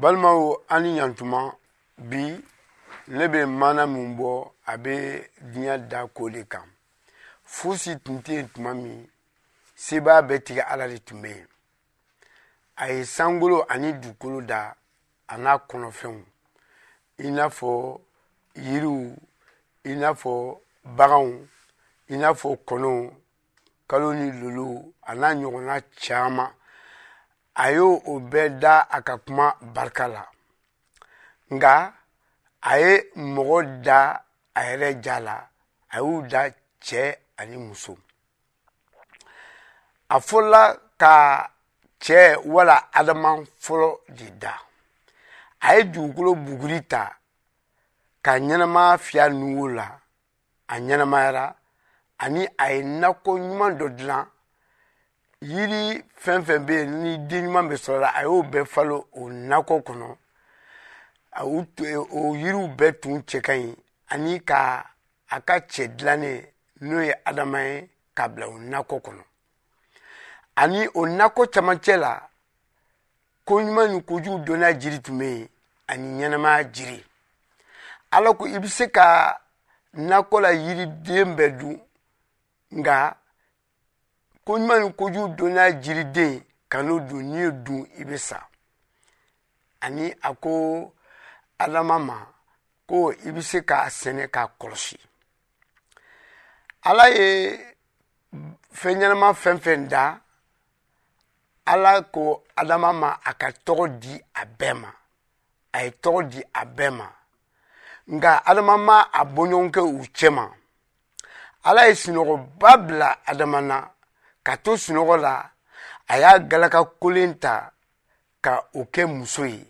balimaw an ni ɲantuma bi ne bɛ mana min bɔ a bɛ diɲɛ da ko de kan fosi tun tɛ yen tuma min sebaa bɛ tigɛ ala de tun bɛ yen a ye sankolo ani dugukolo da a n'a kɔnɔfɛnw i n'a fɔ yiriw i n'a fɔ baganw i n'a fɔ kɔnɔw kalo ni lulu a n'a ɲɔgɔnna caman a y'o o bɛɛ da a ka kuma barika la nka a ye mɔgɔ da a yɛrɛ ja la a y'u da cɛ ani muso a fɔla ka cɛ wala adama fɔlɔ de da a ye dugukolo buguri ta ka ɲɛnɛmaya fiyɛ nugu la a ɲɛnamayara ani a ye nakɔ ɲuman dɔ dilan yiri fɛn fɛn bɛ yen ni den ɲuman bɛ sɔrɔ la a y'o bɛɛ falo o nakɔ kɔnɔ o yiriw bɛɛ tun cɛ ka ɲi ani ka a ka cɛ dilannen n'o ye adama ye ka bila o nakɔ kɔnɔ ani o nakɔ camancɛ la ko ɲuman ni kojugu donna jiri tun bɛ yen ani ɲɛnɛmaya jiri ala ko i bɛ se ka nakɔ la yiriden bɛɛ dun nka ko ɲuman ni kojugu donna jiriden ka n'o dun n'i y'o dun i bɛ sa ani a ko adama ma ko i bɛ se k'a sɛnɛ k'a kɔlɔsi ala ye fɛn ɲɛnama fɛn fɛn da ala ko adama ma a ka tɔgɔ di a bɛɛ ma a ye tɔgɔ di a bɛɛ ma nka adama ma a bɔɲɔgɔnkɛ u cɛma ala ye sunɔgɔba bila adama na ka to sunɔgɔ la a y'a galaka kolen ta ka o kɛ muso ye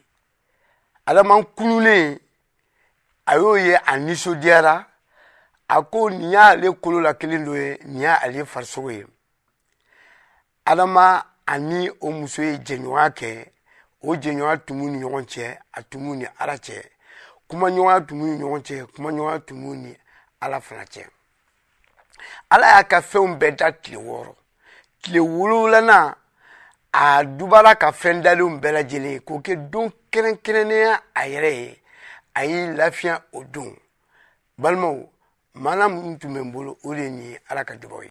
adama kululen a y'o ye a nisɔndiyara a ko nin y'ale kolo la kelen dɔ ye nin y'ale farisogo ye adama ani o muso ye jɛɲɔgɔnya kɛ o jɛɲɔgɔnya tumu ni ɲɔgɔn cɛ a tumu ni ala cɛ kumaɲɔgɔnya tumu ni ɲɔgɔn cɛ kumaɲɔgɔnya tumu ni ala fana cɛ ala y'a ka fɛnw bɛɛ da tile wɔɔrɔ tile wolowulanan a dubara ka fɛn dalenw bɛɛ lajɛlen k'o kɛ don kɛrɛnkɛrɛnnenya a yɛrɛ ye a y'i lafiya o don balimaw maana minnu tun bɛ n bolo o de ye nin ye ala ka dubaw ye